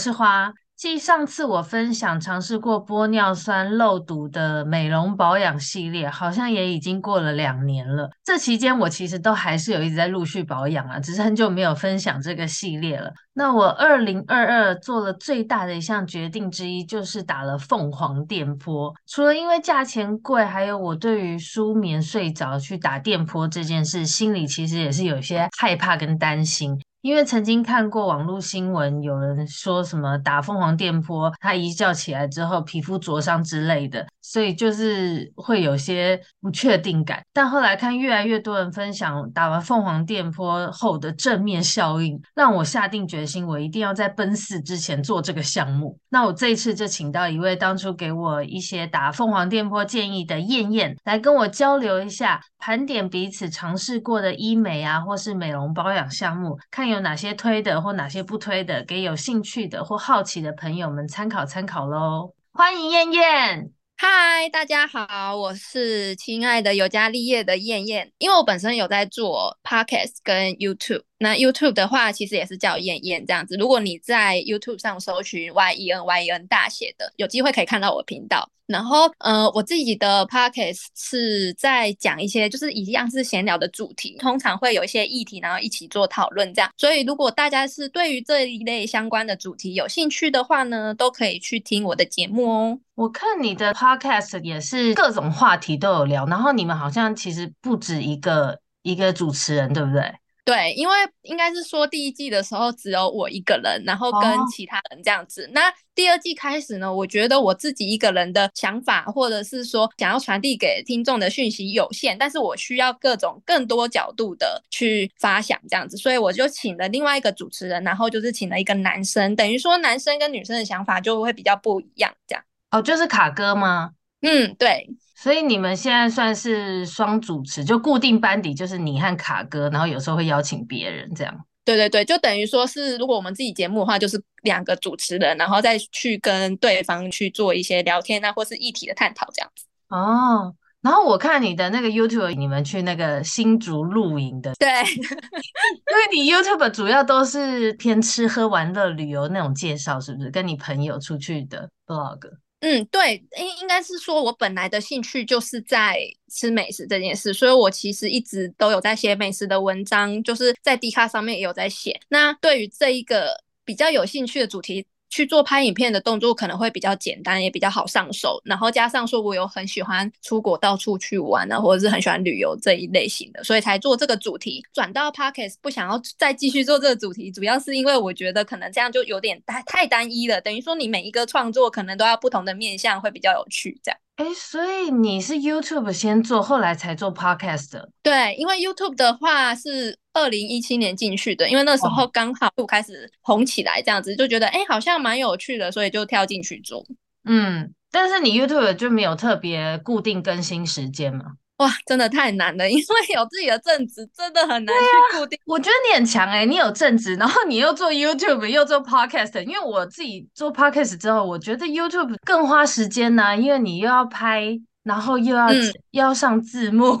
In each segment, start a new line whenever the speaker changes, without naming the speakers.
是花。继上次我分享尝试过玻尿酸漏毒的美容保养系列，好像也已经过了两年了。这期间我其实都还是有一直在陆续保养啊，只是很久没有分享这个系列了。那我二零二二做了最大的一项决定之一，就是打了凤凰电波。除了因为价钱贵，还有我对于舒眠睡着去打电波这件事，心里其实也是有些害怕跟担心。因为曾经看过网络新闻，有人说什么打凤凰电波，他一觉起来之后皮肤灼伤之类的，所以就是会有些不确定感。但后来看越来越多人分享打完凤凰电波后的正面效应，让我下定决决心，我一定要在奔四之前做这个项目。那我这一次就请到一位当初给我一些打凤凰电波建议的燕燕来跟我交流一下，盘点彼此尝试过的医美啊，或是美容保养项目，看。有哪些推的或哪些不推的，给有兴趣的或好奇的朋友们参考参考喽。欢迎燕燕，
嗨，大家好，我是亲爱的尤加利叶的燕燕。因为我本身有在做 Podcast 跟 YouTube，那 YouTube 的话其实也是叫燕燕这样子。如果你在 YouTube 上搜寻 Y E N Y E N 大写的，有机会可以看到我频道。然后，呃，我自己的 podcast 是在讲一些就是一样是闲聊的主题，通常会有一些议题，然后一起做讨论这样。所以，如果大家是对于这一类相关的主题有兴趣的话呢，都可以去听我的节目哦。
我看你的 podcast 也是各种话题都有聊，然后你们好像其实不止一个一个主持人，对不对？
对，因为应该是说第一季的时候只有我一个人，然后跟其他人这样子。Oh. 那第二季开始呢，我觉得我自己一个人的想法，或者是说想要传递给听众的讯息有限，但是我需要各种更多角度的去发想这样子，所以我就请了另外一个主持人，然后就是请了一个男生，等于说男生跟女生的想法就会比较不一样这样。
哦，oh, 就是卡哥吗？
嗯，对。
所以你们现在算是双主持，就固定班底，就是你和卡哥，然后有时候会邀请别人这样。
对对对，就等于说是如果我们自己节目的话，就是两个主持人，然后再去跟对方去做一些聊天啊，或是议题的探讨这样子。
哦，然后我看你的那个 YouTube，你们去那个新竹露营的，
对，
因为你 YouTube 主要都是偏吃喝玩乐旅游那种介绍，是不是？跟你朋友出去的 Vlog。
嗯，对，应应该是说，我本来的兴趣就是在吃美食这件事，所以我其实一直都有在写美食的文章，就是在 D 卡上面也有在写。那对于这一个比较有兴趣的主题，去做拍影片的动作可能会比较简单，也比较好上手。然后加上说，我有很喜欢出国到处去玩啊，或者是很喜欢旅游这一类型的，所以才做这个主题。转到 Podcast 不想要再继续做这个主题，主要是因为我觉得可能这样就有点太太单一了，等于说你每一个创作可能都要不同的面向，会比较有趣这样。
哎，所以你是 YouTube 先做，后来才做 Podcast 的？
对，因为 YouTube 的话是二零一七年进去的，因为那时候刚好就开始红起来，这样子、哦、就觉得哎，好像蛮有趣的，所以就跳进去做。
嗯，但是你 YouTube 就没有特别固定更新时间吗？
哇，真的太难了，因为有自己的正职，真的很难去固定。
啊、我觉得你很强哎、欸，你有正职，然后你又做 YouTube，又做 Podcast。因为我自己做 Podcast 之后，我觉得 YouTube 更花时间呢、啊，因为你又要拍，然后又要、嗯、又要上字幕。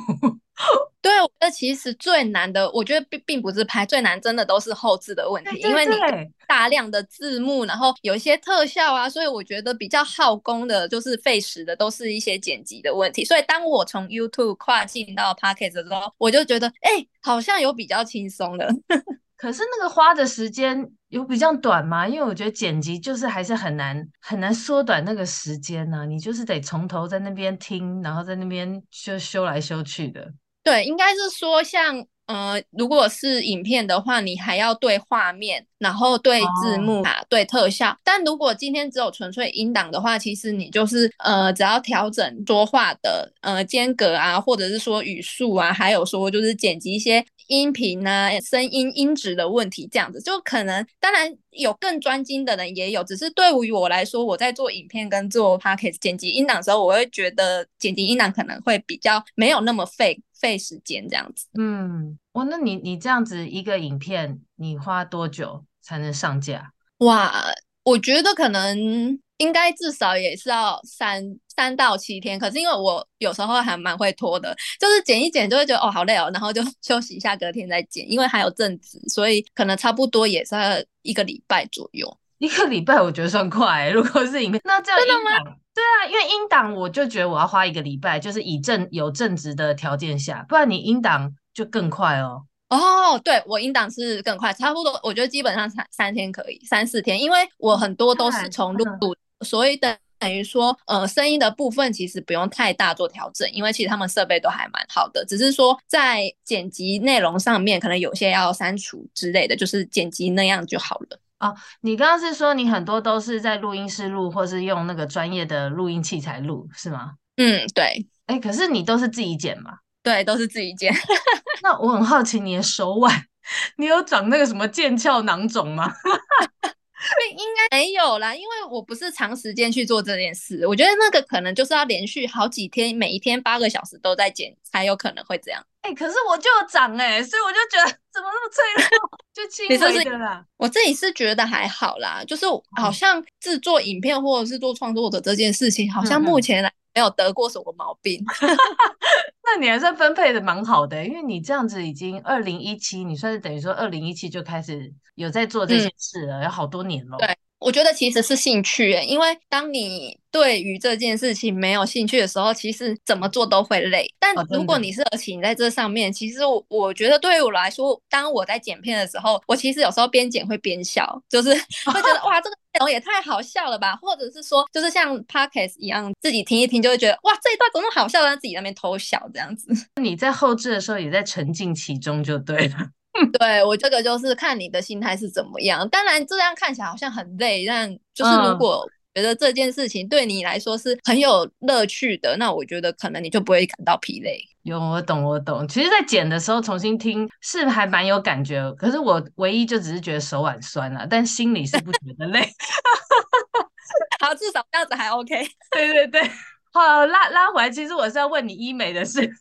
对，我觉得其实最难的，我觉得并并不是拍，最难真的都是后置的问题，对对对，因为你大量的字幕，然后有一些特效啊，所以我觉得比较耗工的，就是费时的，都是一些剪辑的问题。所以当我从 YouTube 跨进到 Podcast 的时候，我就觉得，哎，好像有比较轻松的。
可是那个花的时间有比较短吗？因为我觉得剪辑就是还是很难很难缩短那个时间呢、啊。你就是得从头在那边听，然后在那边修修来修去的。
对，应该是说像。呃，如果是影片的话，你还要对画面，然后对字幕啊，oh. 对特效。但如果今天只有纯粹音档的话，其实你就是呃，只要调整说话的呃间隔啊，或者是说语速啊，还有说就是剪辑一些音频啊、声音音质的问题，这样子就可能。当然有更专精的人也有，只是对于我来说，我在做影片跟做 podcast 剪辑音档的时候，我会觉得剪辑音档可能会比较没有那么费。费时间这样子，
嗯，哇，那你你这样子一个影片，你花多久才能上架？
哇，我觉得可能应该至少也是要三三到七天。可是因为我有时候还蛮会拖的，就是剪一剪就会觉得哦好累哦，然后就 休息一下，隔天再剪。因为还有正职，所以可能差不多也是一个礼拜左右。
一个礼拜我觉得算快，欸，如果是影片，那这样真的吗？对啊，因为音档我就觉得我要花一个礼拜，就是以正有正职的条件下，不然你音档就更快哦。
哦，对，我音档是更快，差不多，我觉得基本上三三天可以，三四天，因为我很多都是从录录，所以等等于说，呃，声音的部分其实不用太大做调整，因为其实他们设备都还蛮好的，只是说在剪辑内容上面可能有些要删除之类的，就是剪辑那样就好了。
哦，你刚刚是说你很多都是在录音室录，或是用那个专业的录音器材录，是吗？
嗯，对。
哎，可是你都是自己剪吗？
对，都是自己剪。
那我很好奇你的手腕，你有长那个什么腱鞘囊肿吗？
应该没有啦，因为我不是长时间去做这件事。我觉得那个可能就是要连续好几天，每一天八个小时都在剪，才有可能会这样。
哎、欸，可是我就有长哎、欸，所以我就觉得怎么那么脆弱，就轻微的啦。
我自己是觉得还好啦，就是好像制作影片或者是做创作者这件事情，好像目前来没有得过什么毛病。
那你还算分配的蛮好的、欸，因为你这样子已经二零一七，你算是等于说二零一七就开始有在做这些事了，嗯、有好多年了。
对。我觉得其实是兴趣，因为当你对于这件事情没有兴趣的时候，其实怎么做都会累。但如果你是热情在这上面，其实我我觉得对于我来说，当我在剪片的时候，我其实有时候边剪会边笑，就是 会觉得哇，这个内容也太好笑了吧，或者是说，就是像 Podcast 一样，自己听一听就会觉得哇，这一段怎么那么好笑，让自己在那边偷笑这样子。
你在后置的时候也在沉浸其中就对了。
对，我这个就是看你的心态是怎么样。当然这样看起来好像很累，但就是如果觉得这件事情对你来说是很有乐趣的，那我觉得可能你就不会感到疲累。
有，我懂，我懂。其实，在剪的时候重新听是还蛮有感觉，可是我唯一就只是觉得手腕酸了，但心里是不觉得累。
好，至少这样子还 OK。
对对对，好，拉拉回来，其实我是要问你医美的事。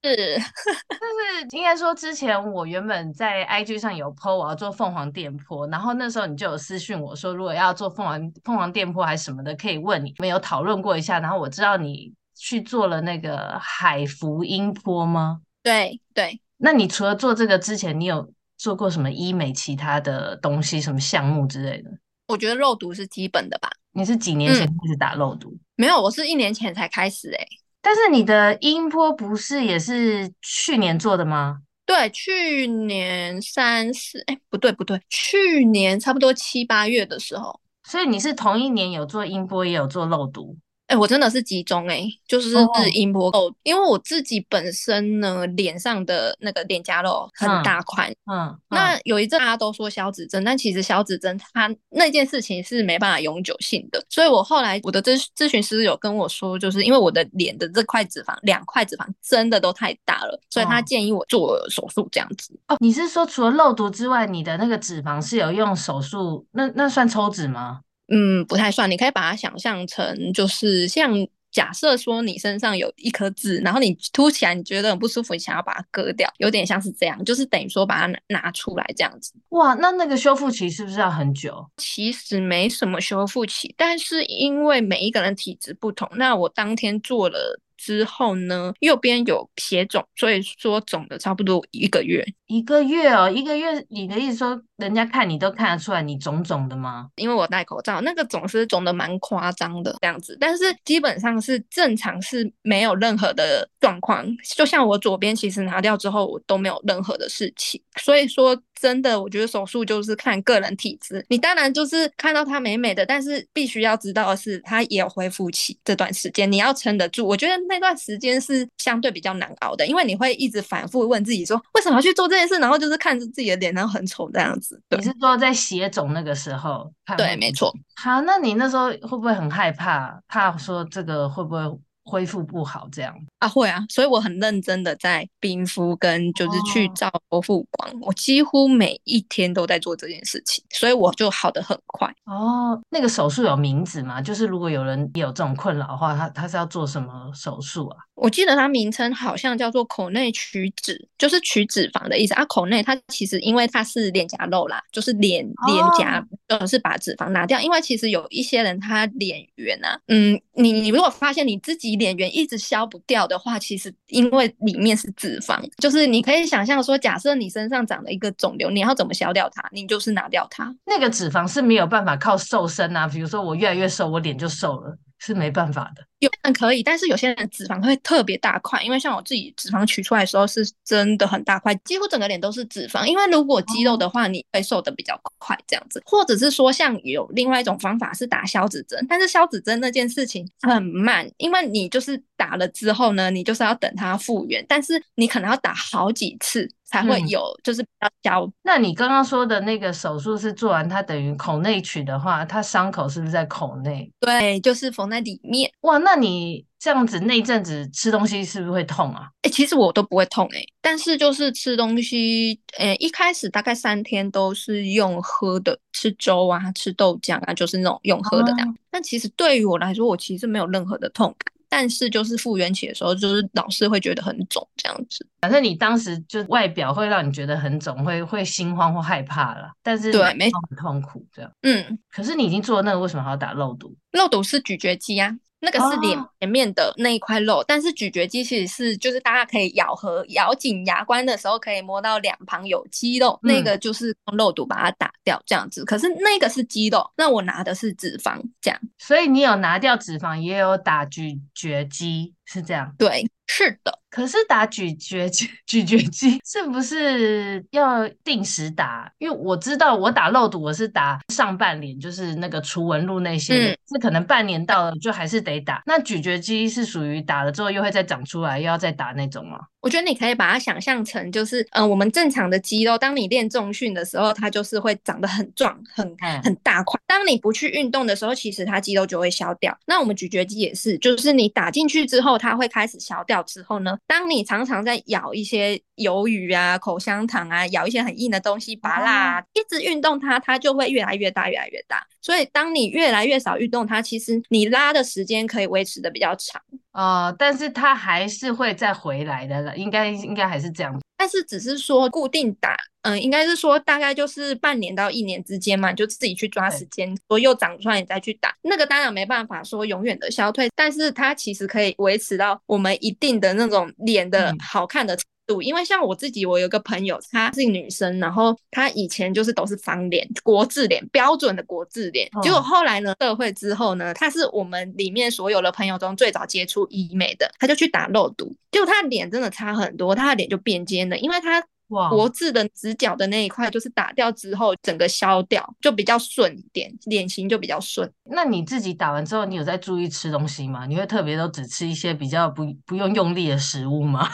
是，
就是应该说，之前我原本在 IG 上有 po 我要做凤凰电波，然后那时候你就有私讯我说，如果要做凤凰凤凰电波还是什么的，可以问你。没有讨论过一下，然后我知道你去做了那个海服音波吗？
对对。
那你除了做这个之前，你有做过什么医美其他的东西，什么项目之类的？
我觉得肉毒是基本的吧。
你是几年前开始打肉毒？嗯、
没有，我是一年前才开始哎、欸。
但是你的音波不是也是去年做的吗？
对，去年三四，哎，不对不对，去年差不多七八月的时候。
所以你是同一年有做音波，也有做肉毒。
哎、欸，我真的是集中哎、欸，就是是音波哦，因为我自己本身呢，脸上的那个脸颊肉很大块，嗯，嗯，那有一阵大家都说消脂针，但其实消脂针它那件事情是没办法永久性的，所以我后来我的咨咨询师有跟我说，就是因为我的脸的这块脂肪，两块脂肪真的都太大了，所以他建议我做手术这样子。
哦，你是说除了肉毒之外，你的那个脂肪是有用手术？那那算抽脂吗？
嗯，不太算。你可以把它想象成，就是像假设说你身上有一颗痣，然后你凸起来，你觉得很不舒服，你想要把它割掉，有点像是这样，就是等于说把它拿拿出来这样子。
哇，那那个修复期是不是要很久？
其实没什么修复期，但是因为每一个人体质不同，那我当天做了。之后呢，右边有血肿，所以说肿的差不多一个月。
一个月哦，一个月，你的意思说，人家看你都看得出来你肿肿的吗？
因为我戴口罩，那个肿是肿的蛮夸张的这样子，但是基本上是正常，是没有任何的状状况。就像我左边其实拿掉之后，我都没有任何的事情。所以说，真的，我觉得手术就是看个人体质。你当然就是看到它美美的，但是必须要知道的是，它也有恢复期。这段时间你要撑得住。我觉得那段时间是相对比较难熬的，因为你会一直反复问自己说，为什么要去做这件事？然后就是看着自己的脸，然后很丑这样子。
你是说在血肿那个时候？
对，没错。
好，那你那时候会不会很害怕？怕说这个会不会？恢复不好这样
啊，会啊，所以我很认真的在冰敷跟就是去照剖腹光，哦，我几乎每一天都在做这件事情，所以我就好的很快。
哦，那个手术有名字吗？就是如果有人有这种困扰的话，他他是要做什么手术啊？
我记得它名称好像叫做口内取脂，就是取脂肪的意思啊。口内它其实因为它是脸颊肉啦，就是脸脸颊呃是把脂肪拿掉，因为其实有一些人他脸圆啊，嗯，你你如果发现你自己脸圆一直消不掉的话，其实因为里面是脂肪，就是你可以想象说，假设你身上长了一个肿瘤，你要怎么消掉它？你就是拿掉它。
那个脂肪是没有办法靠瘦身啊，比如说我越来越瘦，我脸就瘦了。是没办法的，
有人可以，但是有些人脂肪会特别大块，因为像我自己脂肪取出来的时候是真的很大块，几乎整个脸都是脂肪。因为如果肌肉的话，你会瘦的比较快这样子，或者是说像有另外一种方法是打消脂针，但是消脂针那件事情很慢，因为你就是打了之后呢，你就是要等它复原，但是你可能要打好几次。才会有，就是比较消、嗯。
那你刚刚说的那个手术是做完，它等于口内取的话，它伤口是不是在口内？
对，就是缝在里面。
哇，那你这样子那一阵子吃东西是不是会痛啊？
哎、欸，其实我都不会痛哎、欸，但是就是吃东西，呃、欸，一开始大概三天都是用喝的，吃粥啊，吃豆浆啊，就是那种用喝的这样。啊、但其实对于我来说，我其实没有任何的痛感。但是就是复原期的时候，就是老是会觉得很肿这样子。
反正你当时就外表会让你觉得很肿，会会心慌或害怕了。但是
对，没
很痛苦这样。
嗯，
可是你已经做了那个，为什么还要打肉毒？
肉毒是咀嚼肌啊。那个是脸前面的那一块肉，哦、但是咀嚼肌其实是就是大家可以咬合咬紧牙关的时候可以摸到两旁有肌肉，嗯、那个就是用肉毒把它打掉这样子。可是那个是肌肉，那我拿的是脂肪这样。
所以你有拿掉脂肪，也有打咀嚼肌，是这样？
对。是的，
可是打咀嚼肌，咀嚼肌是不是要定时打？因为我知道我打肉毒，我是打上半脸，就是那个除纹路那些，嗯、是可能半年到了就还是得打。那咀嚼肌是属于打了之后又会再长出来，又要再打那种吗？
我觉得你可以把它想象成就是，嗯、呃，我们正常的肌肉，当你练重训的时候，它就是会长得很壮、很很大块。当你不去运动的时候，其实它肌肉就会消掉。那我们咀嚼肌也是，就是你打进去之后，它会开始消掉。之后呢，当你常常在咬一些鱿鱼啊、口香糖啊，咬一些很硬的东西，拔拉，一直运动它，它就会越来越大、越来越大。所以，当你越来越少运动它，其实你拉的时间可以维持的比较长。
哦，但是它还是会再回来的了，应该应该还是这样。
但是只是说固定打，嗯，应该是说大概就是半年到一年之间嘛，就自己去抓时间，说又长出来你再去打。那个当然没办法说永远的消退，但是它其实可以维持到我们一定的那种脸的好看的。嗯因为像我自己，我有个朋友，她是女生，然后她以前就是都是方脸、国字脸，标准的国字脸。结果后来呢，社会之后呢，她是我们里面所有的朋友中最早接触医美的，她就去打肉毒，结果她的脸真的差很多，她的脸就变尖了，因为她国字的直角的那一块就是打掉之后，整个消掉，就比较顺一点，脸型就比较顺。
那你自己打完之后，你有在注意吃东西吗？你会特别都只吃一些比较不不用用力的食物吗？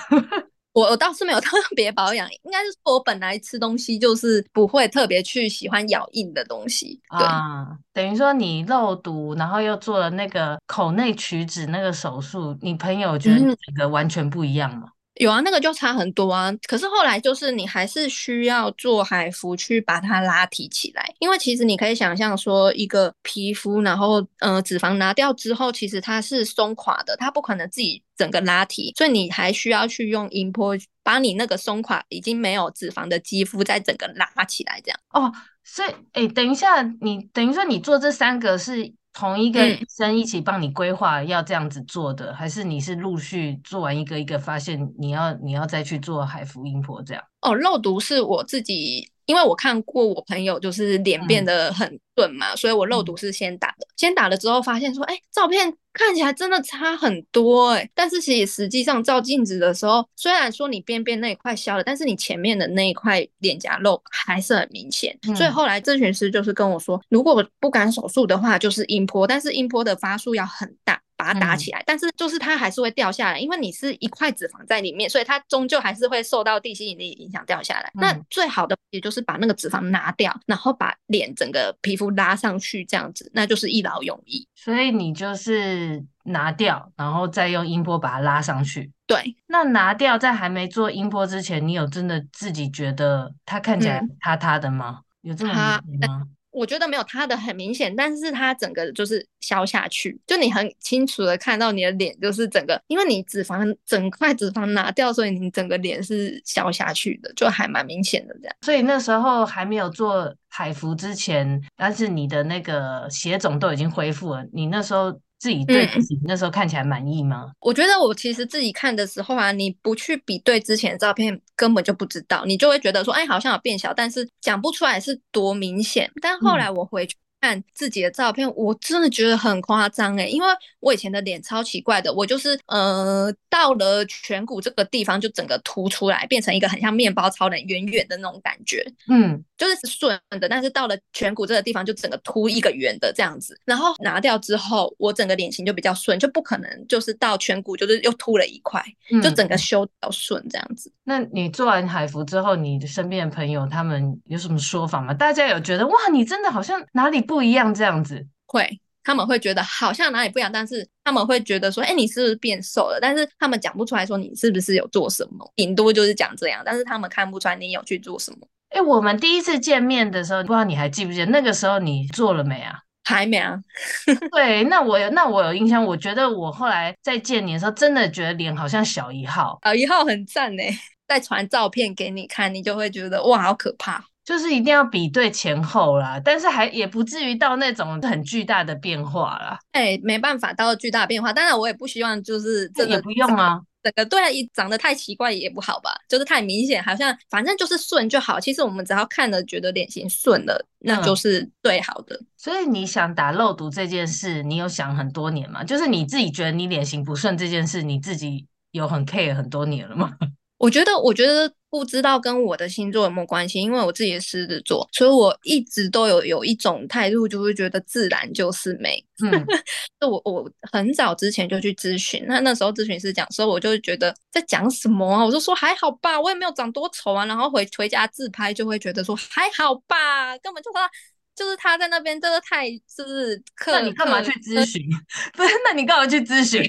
我我倒是没有 特别保养，应该是说我本来吃东西就是不会特别去喜欢咬硬的东西。对，
啊、等于说你肉毒，然后又做了那个口内取脂那个手术，你朋友觉得整个完全不一样吗？嗯
有啊，那个就差很多啊。可是后来就是你还是需要做海服去把它拉提起来，因为其实你可以想象说，一个皮肤，然后呃脂肪拿掉之后，其实它是松垮的，它不可能自己整个拉提，所以你还需要去用音波把你那个松垮已经没有脂肪的肌肤再整个拉起来，这样。
哦，所以哎，等一下，你等于说你做这三个是。同一个医生一起帮你规划要这样子做的，嗯、还是你是陆续做完一个一个，发现你要你要再去做海服音婆这样？
哦，肉毒是我自己因为我看过我朋友就是脸变得很钝嘛，嗯、所以我肉毒是先打的，先打了之后发现说，哎，照片看起来真的差很多哎，但是其实实际上照镜子的时候，虽然说你边边那一块消了，但是你前面的那一块脸颊肉还是很明显，嗯、所以后来咨询师就是跟我说，如果不敢手术的话，就是音波，但是音波的发数要很大。把它打起来，嗯、但是就是它还是会掉下来，因为你是一块脂肪在里面，所以它终究还是会受到地心引力影响掉下来。嗯、那最好的也就是把那个脂肪拿掉，然后把脸整个皮肤拉上去，这样子，那就是一劳永逸。
所以你就是拿掉，然后再用音波把它拉上去。
对，
那拿掉在还没做音波之前，你有真的自己觉得它看起来塌塌的吗？嗯、有这么明显吗？
我觉得没有他的很明显，但是它整个就是消下去，就你很清楚的看到你的脸就是整个，因为你脂肪整块脂肪拿掉，所以你整个脸是消下去的，就还蛮明显的这样。
所以那时候还没有做海服之前，但是你的那个血肿都已经恢复了，你那时候。自己对自己那时候看起来满意吗？
嗯，我觉得我其实自己看的时候啊，你不去比对之前的照片，根本就不知道，你就会觉得说，哎，好像有变小，但是讲不出来是多明显。但后来我回去。看自己的照片，我真的觉得很夸张哎，因为我以前的脸超奇怪的，我就是呃到了颧骨这个地方就整个凸出来，变成一个很像面包超人圆圆的那种感觉，
嗯，
就是顺的，但是到了颧骨这个地方就整个凸一个圆的这样子，然后拿掉之后，我整个脸型就比较顺，就不可能就是到颧骨就是又凸了一块，嗯、就整个修比较顺这样子。
那你做完海服之后，你身边的朋友他们有什么说法吗？大家有觉得哇，你真的好像哪里不？一样这样子，
会他们会觉得好像哪里不一样，但是他们会觉得说，哎、欸，你是不是变瘦了？但是他们讲不出来说你是不是有做什么，顶多就是讲这样，但是他们看不出来你有去做什么。
哎、欸，我们第一次见面的时候，不知道你还记不记得那个时候你做了没啊？
还没啊。
对，那我有那我有印象，我觉得我后来再见你的时候，真的觉得脸好像小一号，
小一号很赞呢。再传照片给你看，你就会觉得哇，好可怕。
就是一定要比对前后啦，但是还也不至于到那种很巨大的变化啦。
哎、欸，没办法到巨大的变化，当然我也不希望就是这个
也不用啊。
整个对啊，一长得太奇怪也不好吧，就是太明显，好像反正就是顺就好。其实我们只要看了觉得脸型顺了，那就是最好的。嗯、
所以你想打肉毒这件事，你有想很多年吗？就是你自己觉得你脸型不顺这件事，你自己有很 care 很多年了吗？
我觉得，我觉得不知道跟我的星座有没有关系，因为我自己是狮子座，所以我一直都有有一种态度，就会觉得自然就是美。嗯，就我我很早之前就去咨询，那那时候咨询师讲说，我就觉得在讲什么啊？我就说还好吧，我也没有长多丑啊。然后回回家自拍就会觉得说还好吧，根本就他就是他在那边这个太就是客。
那你干嘛去咨询？不是，那你干嘛去咨询？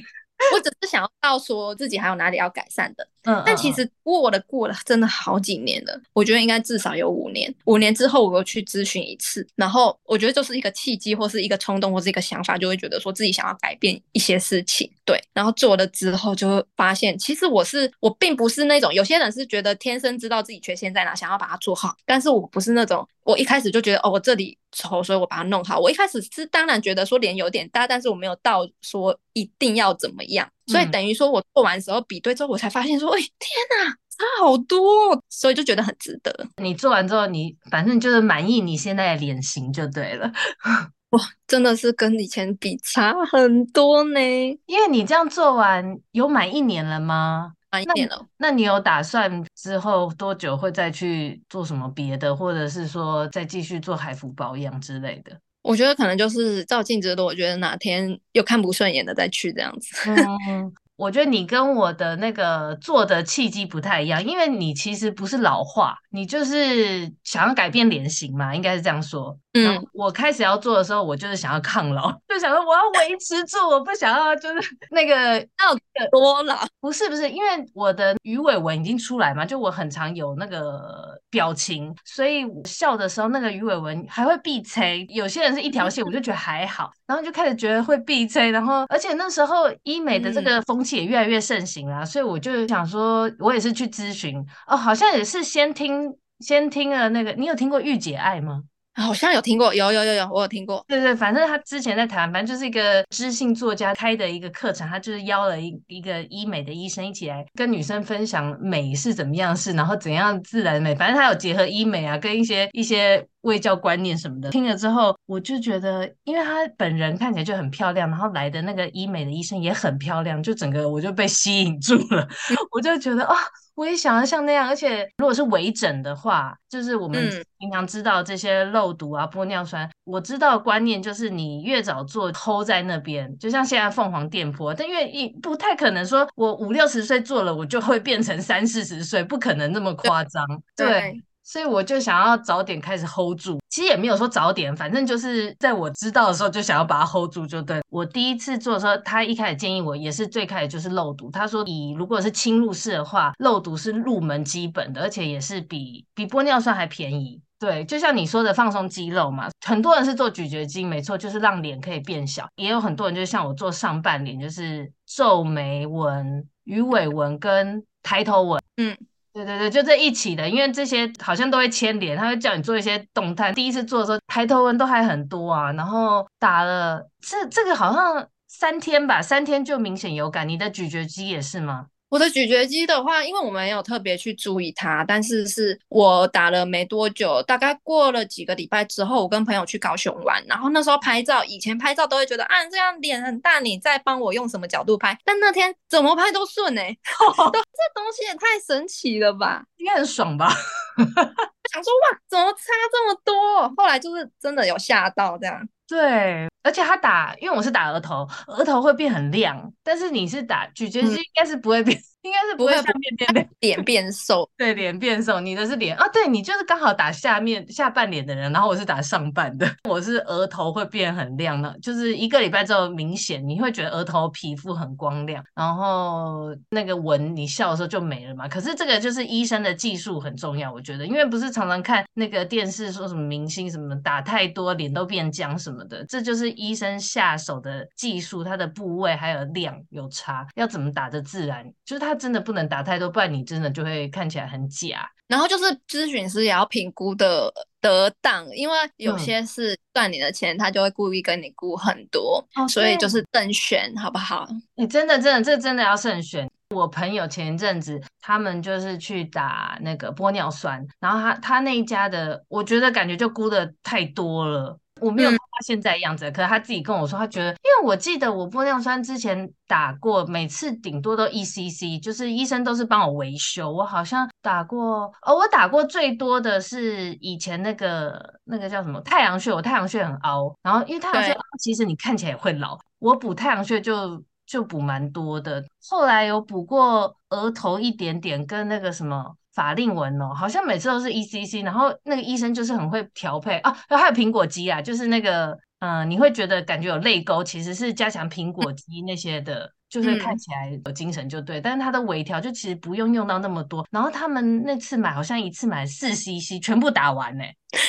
我只是想要到说自己还有哪里要改善的，
嗯，
但其实过了过了真的好几年了，我觉得应该至少有五年。五年之后我又去咨询一次，然后我觉得就是一个契机，或是一个冲动，或是一个想法，就会觉得说自己想要改变一些事情，对。然后做了之后就会发现，其实我是我并不是那种有些人是觉得天生知道自己缺陷在哪，想要把它做好，但是我不是那种。我一开始就觉得哦，我这里丑，所以我把它弄好。我一开始是当然觉得说脸有点大，但是我没有到说一定要怎么样。所以等于说我做完时候比对之后，我才发现说，哎，天哪，差好多，所以就觉得很值得。
你做完之后，你反正就是满意你现在的脸型就对了。
哇，真的是跟以前比差很多呢。
因为你这样做完有满一年了吗？
满一年了，
那你有打算之后多久会再去做什么别的，或者是说再继续做海服保养之类的？
我觉得可能就是照镜子的，我觉得哪天又看不顺眼的再去这样子。
嗯我觉得你跟我的那个做的契机不太一样，因为你其实不是老化，你就是想要改变脸型嘛，应该是这样说。嗯，我开始要做的时候，我就是想要抗老，就想说我要维持住，我不想要就是 那个
要多老。
不是不是，因为我的鱼尾纹已经出来嘛，就我很常有那个表情，所以我笑的时候那个鱼尾纹还会闭吹。有些人是一条线，我就觉得还好，然后就开始觉得会闭吹，然后而且那时候医美的这个风气。也越来越盛行啦，所以我就想说，我也是去咨询哦，好像也是先听先听了那个，你有听过御姐爱吗？
好像有听过，有有有有，我有听过。
对对，反正他之前在台湾，反正就是一个知性作家开的一个课程，他就是邀了一一个医美的医生一起来跟女生分享美是怎么样是，然后怎样自然美，反正他有结合医美啊，跟一些一些卫教观念什么的。听了之后，我就觉得，因为他本人看起来就很漂亮，然后来的那个医美的医生也很漂亮，就整个我就被吸引住了，我就觉得啊。哦我也想要像那样，而且如果是微整的话，就是我们平常知道这些漏毒啊、玻尿酸，我知道的观念就是你越早做，hold 在那边，就像现在凤凰电波，但因为一不太可能说我五六十岁做了，我就会变成三四十岁，不可能那么夸张，对。所以我就想要早点开始 hold 住，其实也没有说早点，反正就是在我知道的时候就想要把它 hold 住就对。我第一次做的时候，他一开始建议我也是最开始就是肉毒，他说以如果是侵入式的话，肉毒是入门基本的，而且也是比比玻尿酸还便宜。对，就像你说的放松肌肉嘛，很多人是做咀嚼肌，没错，就是让脸可以变小，也有很多人就像我做上半脸，就是皱眉纹、鱼尾纹跟抬头纹，嗯。对对对，就这一起的，因为这些好像都会牵连，他会叫你做一些动态。第一次做的时候，抬头纹都还很多啊，然后打了这这个好像三天吧，三天就明显有感。你的咀嚼肌也是吗？
我的咀嚼肌的话，因为我没有特别去注意它，但是是我打了没多久，大概过了几个礼拜之后，我跟朋友去高雄玩，然后那时候拍照，以前拍照都会觉得啊这样脸很大，你再帮我用什么角度拍，但那天怎么拍都顺哎、欸，这东西也太神奇了吧，
应该很爽吧？
想说哇，怎么差这么多？后来就是真的有吓到这样。
对，而且他打，因为我是打额头，额头会变很亮，但是你是打咀嚼肌，应该是不会变。嗯应该是不会下面变脸
脸变瘦，
对，脸变瘦。你的是脸啊，对，你就是刚好打下面下半脸的人，然后我是打上半的，我是额头会变很亮的，就是一个礼拜之后明显你会觉得额头皮肤很光亮，然后那个纹你笑的时候就没了嘛。可是这个就是医生的技术很重要，我觉得，因为不是常常看那个电视说什么明星什么打太多脸都变僵什么的，这就是医生下手的技术，他的部位还有量有差，要怎么打的自然，就是他。真的不能打太多，不然你真的就会看起来很假。
然后就是咨询师也要评估的得当，因为有些是赚你的钱，嗯、他就会故意跟你估很多，哦、所以就是慎选，好不好？
你真的真的这真的要慎选。我朋友前一阵子他们就是去打那个玻尿酸，然后他他那一家的，我觉得感觉就估的太多了。我没有看他现在样子，嗯、可是他自己跟我说，他觉得，因为我记得我玻尿酸之前打过，每次顶多都一 cc，就是医生都是帮我维修。我好像打过，哦，我打过最多的是以前那个那个叫什么太阳穴，我太阳穴很凹，然后因为太阳穴凹，其实你看起来也会老，我补太阳穴就就补蛮多的。后来有补过额头一点点，跟那个什么。法令纹哦，好像每次都是 ECC，然后那个医生就是很会调配啊，然后还有苹果肌啊，就是那个嗯、你会觉得感觉有泪沟，其实是加强苹果肌那些的，就是看起来有精神就对。嗯、但是它的微调就其实不用用到那么多。然后他们那次买好像一次买四 CC，全部打完呢，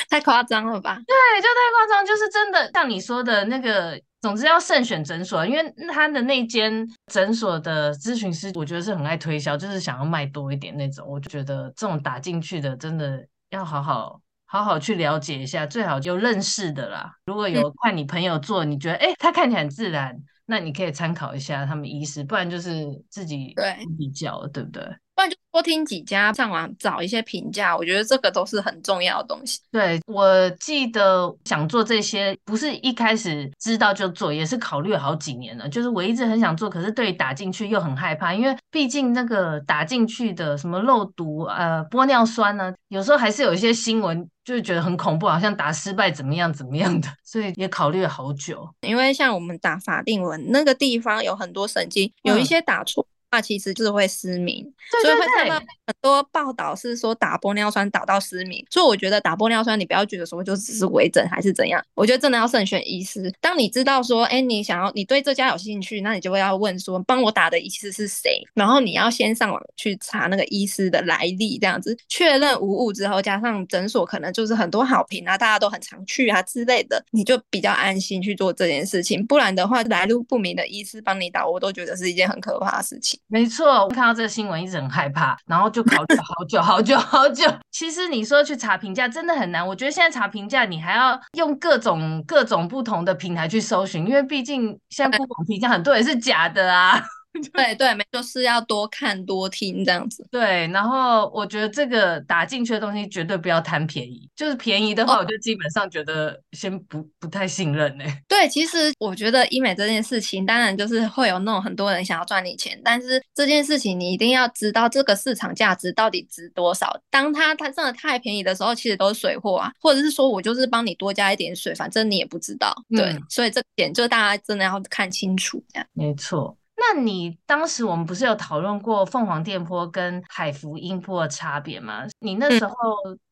太夸张了吧？
对，就太夸张，就是真的像你说的那个。总之要慎选诊所，因为他的那间诊所的咨询师，我觉得是很爱推销，就是想要卖多一点那种。我就觉得这种打进去的，真的要好好好好去了解一下，最好有认识的啦。如果有看你朋友做，你觉得诶他看起来很自然，那你可以参考一下他们医师，不然就是自己比较，对，对不对？
不然就多听几家，上网找一些评价，我觉得这个都是很重要的东西。
对，我记得想做这些，不是一开始知道就做，也是考虑了好几年了。就是我一直很想做，可是对打进去又很害怕，因为毕竟那个打进去的什么肉毒、呃玻尿酸呢，有时候还是有一些新闻，就是觉得很恐怖，好像打失败怎么样怎么样的，所以也考虑了好久。
因为像我们打法令纹那个地方有很多神经，有一些打错。嗯那其实就是会失明，对对对，所以会看到很多报道是说打玻尿酸打到失明。所以我觉得打玻尿酸，你不要觉得说就只是微整还是怎样，我觉得真的要慎选医师。当你知道说，哎，你想要你对这家有兴趣，那你就会要问说，帮我打的医师是谁？然后你要先上网去查那个医师的来历，这样子确认无误之后，加上诊所可能就是很多好评啊，大家都很常去啊之类的，你就比较安心去做这件事情。不然的话，来路不明的医师帮你打，我都觉得是一件很可怕的事情。
没错，我看到这个新闻一直很害怕，然后就考虑好久好久好久。其实你说去查评价真的很难，我觉得现在查评价你还要用各种各种不同的平台去搜寻，因为毕竟现在不管评价很多也是假的啊。
对对，没就是要多看多听这样子。
对，然后我觉得这个打进去的东西绝对不要贪便宜，就是便宜的话，我就基本上觉得先不不太信任呢、欸。
对，其实我觉得医美这件事情，当然就是会有那种很多人想要赚你钱，但是这件事情你一定要知道这个市场价值到底值多少。当它它真的太便宜的时候，其实都是水货啊，或者是说我就是帮你多加一点水，反正你也不知道。对，嗯、所以这点就大家真的要看清楚，这样。
没错。那你当时我们不是有讨论过凤凰电波跟海福音波的差别吗？你那时候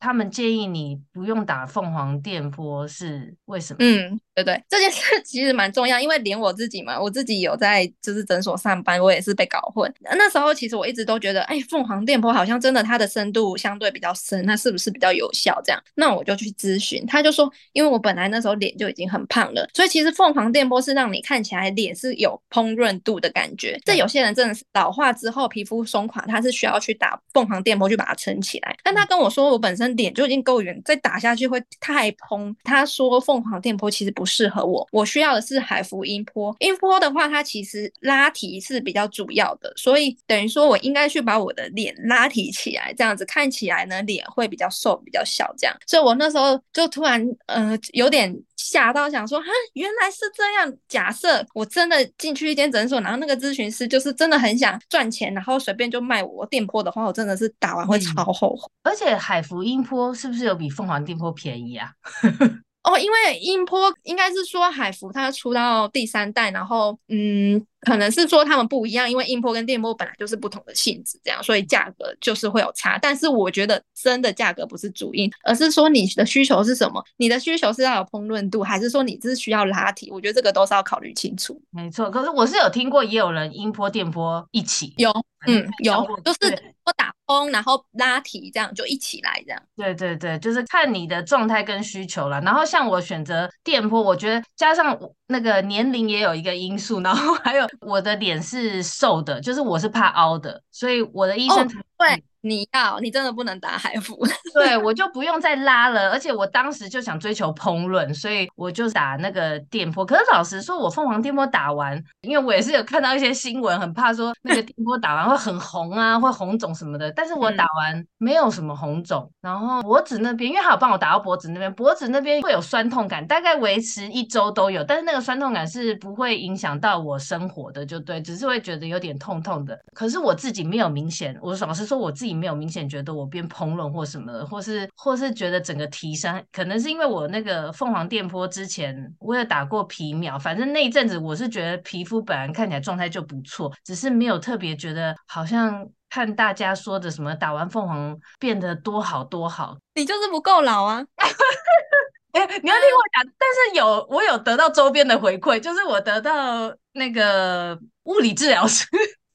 他们建议你不用打凤凰电波是为什么？
嗯，对对，这件事其实蛮重要，因为连我自己嘛，我自己有在就是诊所上班，我也是被搞混。那时候其实我一直都觉得，哎，凤凰电波好像真的它的深度相对比较深，那是不是比较有效？这样，那我就去咨询，他就说，因为我本来那时候脸就已经很胖了，所以其实凤凰电波是让你看起来脸是有烹润度的。感觉，这有些人真的是老化之后皮肤松垮，他是需要去打凤凰电波去把它撑起来。但他跟我说，我本身脸就已经够圆，再打下去会太蓬。他说凤凰电波其实不适合我，我需要的是海芙音波。音波的话，它其实拉提是比较主要的，所以等于说我应该去把我的脸拉提起来，这样子看起来呢，脸会比较瘦，比较小这样。所以我那时候就突然呃有点。吓到想说哈，原来是这样。假设我真的进去一间诊所，然后那个咨询师就是真的很想赚钱，然后随便就卖我电波的话，我真的是打完会超后悔。
而且海芙音波是不是有比凤凰电波便宜啊？
哦，因为音波应该是说海福它出到第三代，然后嗯。可能是说他们不一样，因为音波跟电波本来就是不同的性质，这样，所以价格就是会有差。但是我觉得真的价格不是主因，而是说你的需求是什么？你的需求是要有烹饪度，还是说你只是需要拉提？我觉得这个都是要考虑清楚。
没错，可是我是有听过，也有人音波、电波一起
有，嗯，有，就是我打风然后拉提这样就一起来这样。
对对对，就是看你的状态跟需求了。然后像我选择电波，我觉得加上那个年龄也有一个因素，然后还有。我的脸是瘦的，就是我是怕凹的，所以我的医生才、
哦、对。你要，你真的不能打海芙，
对，我就不用再拉了。而且我当时就想追求烹饪，所以我就打那个电波。可是老实说，我凤凰电波打完，因为我也是有看到一些新闻，很怕说那个电波打完会很红啊，会红肿什么的。但是我打完没有什么红肿，嗯、然后脖子那边，因为还有帮我打到脖子那边，脖子那边会有酸痛感，大概维持一周都有。但是那个酸痛感是不会影响到我生活的，就对，只是会觉得有点痛痛的。可是我自己没有明显，我老实说我自己。没有明显觉得我变蓬隆或什么的，或是或是觉得整个提升，可能是因为我那个凤凰电波之前我也打过皮秒，反正那一阵子我是觉得皮肤本来看起来状态就不错，只是没有特别觉得好像看大家说的什么打完凤凰变得多好多好，
你就是不够老啊！
哎、欸，你要听我讲，但是有我有得到周边的回馈，就是我得到那个物理治疗师。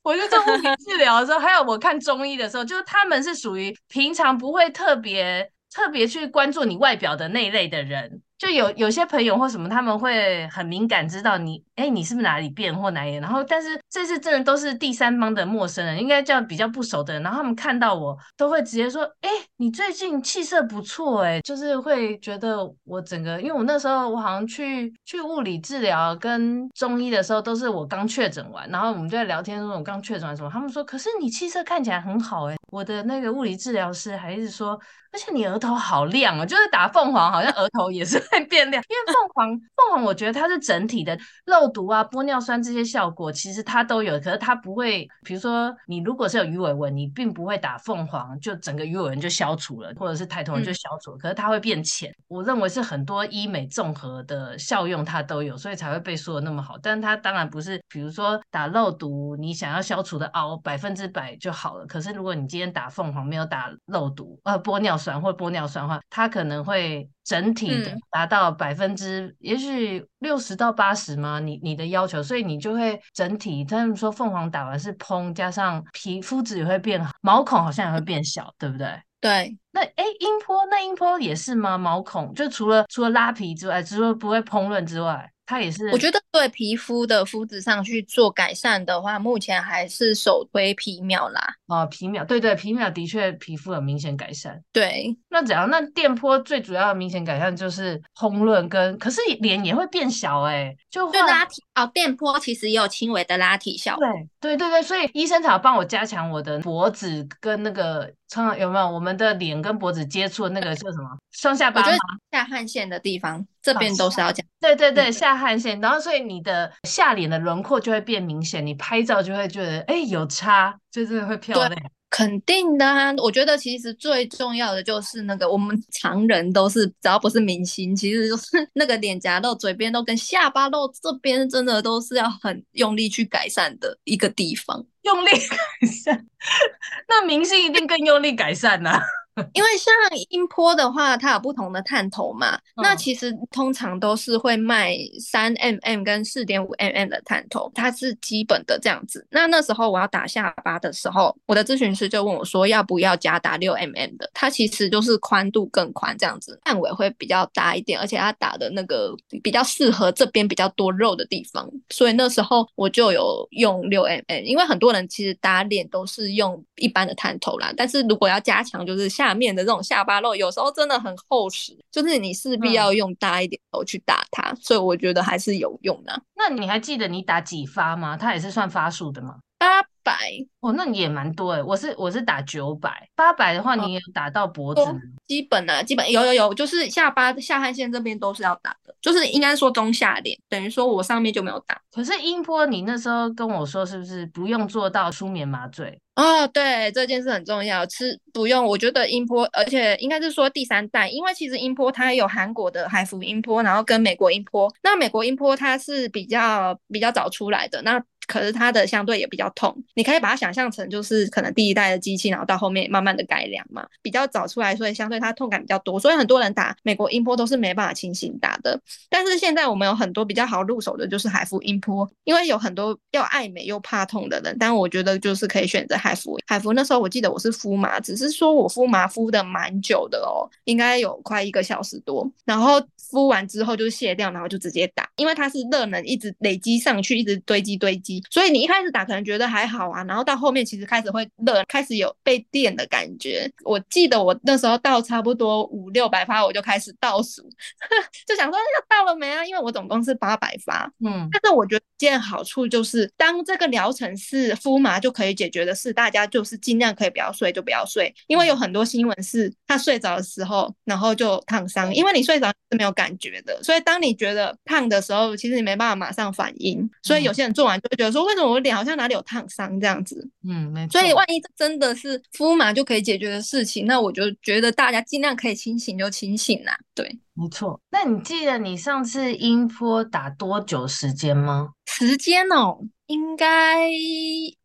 我就做物理治疗的时候，还有我看中医的时候，就是他们是属于平常不会特别特别去关注你外表的那一类的人。就有有些朋友或什么，他们会很敏感，知道你，哎，你是不是哪里变或哪里？然后，但是这次真的都是第三方的陌生人，应该叫比较不熟的人。然后他们看到我，都会直接说，哎，你最近气色不错，哎，就是会觉得我整个，因为我那时候我好像去去物理治疗跟中医的时候，都是我刚确诊完，然后我们就在聊天说，我刚确诊完什么，他们说，可是你气色看起来很好，哎，我的那个物理治疗师还是说，而且你额头好亮哦，就是打凤凰，好像额头也是。会变亮，因为凤凰，凤凰，我觉得它是整体的肉毒啊、玻尿酸这些效果，其实它都有。可是它不会，比如说你如果是有鱼尾纹，你并不会打凤凰，就整个鱼尾纹就消除了，或者是抬头纹就消除了。嗯、可是它会变浅。我认为是很多医美综合的效用它都有，所以才会被说的那么好。但它当然不是，比如说打肉毒，你想要消除的凹百分之百就好了。可是如果你今天打凤凰没有打肉毒，呃，玻尿酸或玻尿酸的话，它可能会。整体的达到百分之，嗯、也许六十到八十吗？你你的要求，所以你就会整体。他们说凤凰打完是嘭，加上皮肤质也会变好，毛孔好像也会变小，对不对？
对。
那哎，音波那音波也是吗？毛孔就除了除了拉皮之外，除了不会膨润之外，它也是。
我觉得对皮肤的肤质上去做改善的话，目前还是首推皮秒啦。
哦，皮秒，对对，皮秒的确皮肤有明显改善。
对，
那怎样？那电波最主要的明显改善就是红润跟，可是脸也会变小哎、欸，就
就拉提哦，电波其实也有轻微的拉提效果。
对对对对，所以医生才要帮我加强我的脖子跟那个。有没有我们的脸跟脖子接触的那个叫什么双下巴吗？
下汗腺的地方，这边都是要讲。
对对对，下汗腺，然后所以你的下脸的轮廓就会变明显，你拍照就会觉得哎有差，就真的会漂亮。
肯定的啊，我觉得其实最重要的就是那个我们常人都是，只要不是明星，其实就是 那个脸颊肉、嘴边肉跟下巴肉这边，真的都是要很用力去改善的一个地方。
用力 改善，那明星一定更用力改善呐、啊。
因为像音波的话，它有不同的探头嘛，嗯、那其实通常都是会卖三 mm 跟四点五 mm 的探头，它是基本的这样子。那那时候我要打下巴的时候，我的咨询师就问我说，要不要加打六 mm 的？它其实就是宽度更宽这样子，范围会比较大一点，而且它打的那个比较适合这边比较多肉的地方。所以那时候我就有用六 mm，因为很多人其实打脸都是用一般的探头啦，但是如果要加强，就是下面的这种下巴肉，有时候真的很厚实，就是你势必要用大一点头去打它，嗯、所以我觉得还是有用的。
那你还记得你打几发吗？它也是算发数的吗？
八百
哦，那你也蛮多诶。我是我是打九百，八百的话你也有打到脖子、哦？
基本啊，基本有有有，就是下巴下汗腺这边都是要打的，就是应该说中下脸，等于说我上面就没有打。
可是音波，你那时候跟我说是不是不用做到舒眠麻醉？
哦，对，这件事很重要，吃不用。我觉得音波，而且应该是说第三代，因为其实音波它有韩国的海服音波，然后跟美国音波。那美国音波它是比较比较早出来的，那。可是它的相对也比较痛，你可以把它想象成就是可能第一代的机器，然后到后面慢慢的改良嘛，比较早出来，所以相对它痛感比较多，所以很多人打美国音波都是没办法清醒打的。但是现在我们有很多比较好入手的，就是海芙音波，因为有很多要爱美又怕痛的人，但我觉得就是可以选择海芙。海芙那时候我记得我是敷麻，只是说我敷麻敷的蛮久的哦，应该有快一个小时多，然后敷完之后就卸掉，然后就直接打，因为它是热能一直累积上去，一直堆积堆积。所以你一开始打可能觉得还好啊，然后到后面其实开始会热，开始有被电的感觉。我记得我那时候到差不多五六百发，我就开始倒数，就想说要到了没啊？因为我总共是八百发，嗯。但是我觉得一件好处就是，当这个疗程是敷麻就可以解决的事，大家就是尽量可以不要睡就不要睡，因为有很多新闻是他睡着的时候，然后就烫伤，因为你睡着是没有感觉的，所以当你觉得烫的时候，其实你没办法马上反应，所以有些人做完就会觉得。说为什么我脸好像哪里有烫伤这样子？
嗯，没错。
所以万一真的是敷麻就可以解决的事情，那我就觉得大家尽量可以清醒就清醒啦。对，
没错。那你记得你上次音波打多久时间吗？
时间哦，应该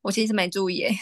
我其实没注意诶。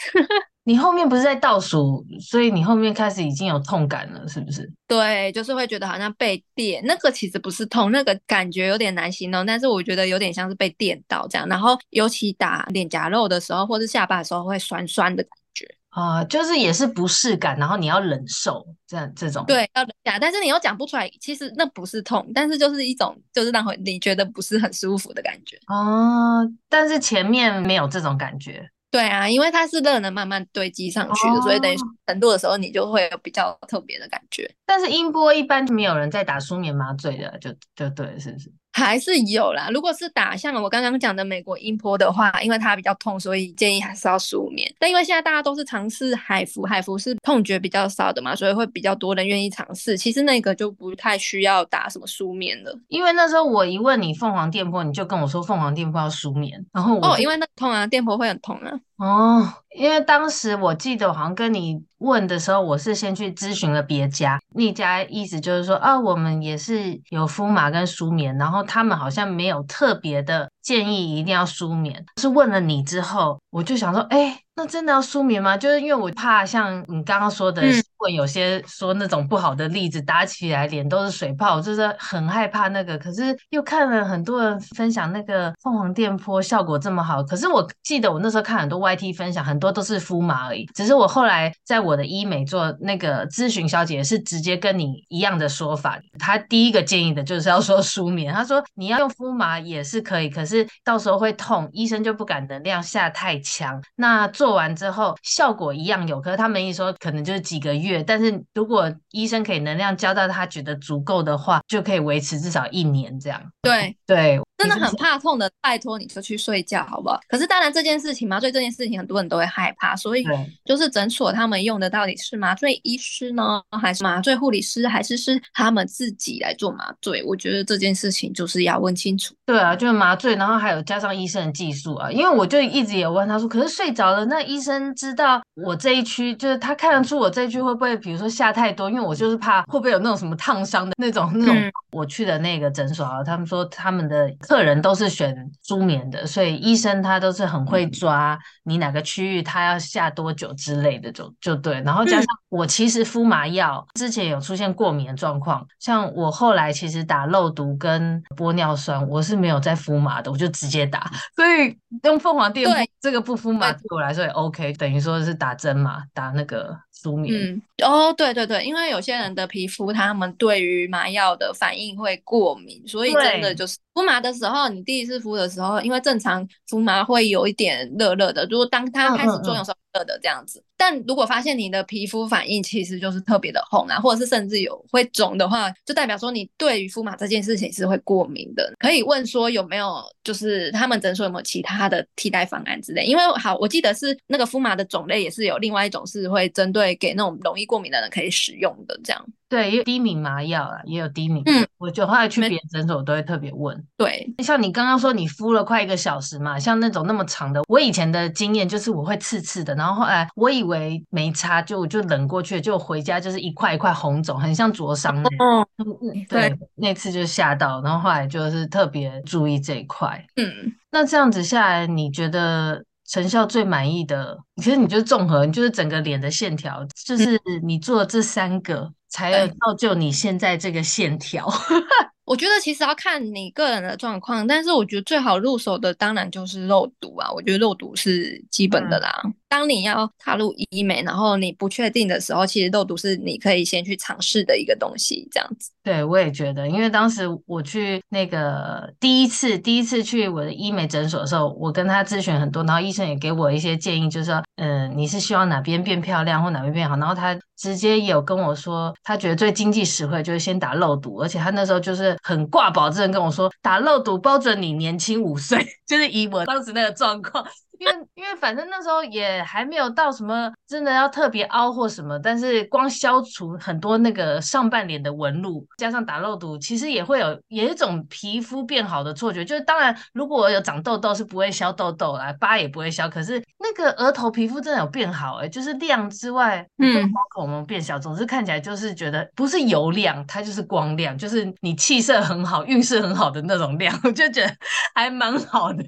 你后面不是在倒数，所以你后面开始已经有痛感了，是不是？
对，就是会觉得好像被电，那个其实不是痛，那个感觉有点难形容，但是我觉得有点像是被电到这样。然后尤其打脸颊肉的时候，或是下巴的时候，会酸酸的感觉
啊、呃，就是也是不适感，然后你要忍受这样这种。
对，要忍下，但是你又讲不出来，其实那不是痛，但是就是一种就是让你觉得不是很舒服的感觉
哦、呃，但是前面没有这种感觉。
对啊，因为它是热能慢慢堆积上去的，哦、所以等于程度的时候，你就会有比较特别的感觉。
但是音波一般就没有人在打舒眠麻醉的，就就对了，是不是？
还是有啦，如果是打像我刚刚讲的美国音波的话，因为它比较痛，所以建议还是要舒眠。但因为现在大家都是尝试海服，海服是痛觉比较少的嘛，所以会比较多人愿意尝试。其实那个就不太需要打什么舒眠了。
因为那时候我一问你凤凰电波，你就跟我说凤凰电波要舒眠，然后我
哦，因为那痛啊，电波会很痛啊。
哦，因为当时我记得好像跟你问的时候，我是先去咨询了别家，那家意思就是说，啊，我们也是有敷麻跟舒眠，然后他们好像没有特别的建议一定要舒眠。是问了你之后，我就想说，哎，那真的要舒眠吗？就是因为我怕像你刚刚说的，有些说那种不好的例子，打起来脸都是水泡，就是很害怕那个。可是又看了很多人分享那个凤凰电波效果这么好，可是我记得我那时候看很多 YT 分享，很多都是敷麻而已。只是我后来在我的医美做那个咨询小姐是直接跟你一样的说法，她第一个建议的就是要说舒眠，她说你要用敷麻也是可以，可是到时候会痛，医生就不敢能量下太强。那做完之后效果一样有，可是他们一说可能就是几个月，对但是如果医生可以能量交到他觉得足够的话，就可以维持至少一年这样。
对
对。
真的很怕痛的，拜托你就去睡觉好不好？可是当然这件事情，麻醉这件事情很多人都会害怕，所以就是诊所他们用的到底是麻醉医师呢，还是麻醉护理师，还是是他们自己来做麻醉？我觉得这件事情就是要问清楚。
对啊，就是麻醉，然后还有加上医生的技术啊，因为我就一直也问他说，可是睡着了，那医生知道我这一区，就是他看得出我这一区会不会，比如说下太多？因为我就是怕会不会有那种什么烫伤的那种那种。我去的那个诊所啊，他们说他们的。客人都是选舒眠的，所以医生他都是很会抓你哪个区域，他要下多久之类的，就就对。然后加上我其实敷麻药之前有出现过敏的状况，像我后来其实打肉毒跟玻尿酸，我是没有再敷麻的，我就直接打。所以用凤凰电波这个不敷麻对我来说也 OK，等于说是打针嘛，打那个。
嗯，哦，对对对，因为有些人的皮肤，他们对于麻药的反应会过敏，所以真的就是敷麻的时候，你第一次敷的时候，因为正常敷麻会有一点热热的，如果当它开始作用的时候。热的这样子，但如果发现你的皮肤反应其实就是特别的红啊，或者是甚至有会肿的话，就代表说你对于敷麻这件事情是会过敏的。可以问说有没有，就是他们诊所有没有其他的替代方案之类？因为好，我记得是那个敷麻的种类也是有另外一种是会针对给那种容易过敏的人可以使用的这样。
对，也有低敏麻药啊，也有低敏。嗯，我就后来去别的诊所，我都会特别问。
对，
像你刚刚说你敷了快一个小时嘛，像那种那么长的，我以前的经验就是我会刺刺的，然后后来我以为没擦，就就冷过去了，就回家就是一块一块红肿，很像灼伤。
嗯嗯，
对，对那次就吓到，然后后来就是特别注意这一块。
嗯，
那这样子下来，你觉得？成效最满意的，其实你就是综合，你就是整个脸的线条，就是你做这三个，才能造就你现在这个线条。
我觉得其实要看你个人的状况，但是我觉得最好入手的当然就是肉毒啊，我觉得肉毒是基本的啦。嗯当你要踏入医美，然后你不确定的时候，其实肉毒是你可以先去尝试的一个东西，这样子。
对，我也觉得，因为当时我去那个第一次第一次去我的医美诊所的时候，我跟他咨询很多，然后医生也给我一些建议，就是说，嗯、你是希望哪边变漂亮或哪边变好，然后他直接有跟我说，他觉得最经济实惠就是先打肉毒，而且他那时候就是很挂保证跟我说，打肉毒包准你年轻五岁，就是以我当时那个状况。因为因为反正那时候也还没有到什么真的要特别凹或什么，但是光消除很多那个上半脸的纹路，加上打肉毒，其实也会有有一种皮肤变好的错觉。就是当然，如果我有长痘痘是不会消痘痘啦，疤也不会消。可是那个额头皮肤真的有变好哎、欸，就是亮之外，嗯，毛孔有变小，总之看起来就是觉得不是油亮，它就是光亮，就是你气色很好、运势很好的那种亮，我 就觉得还蛮好的。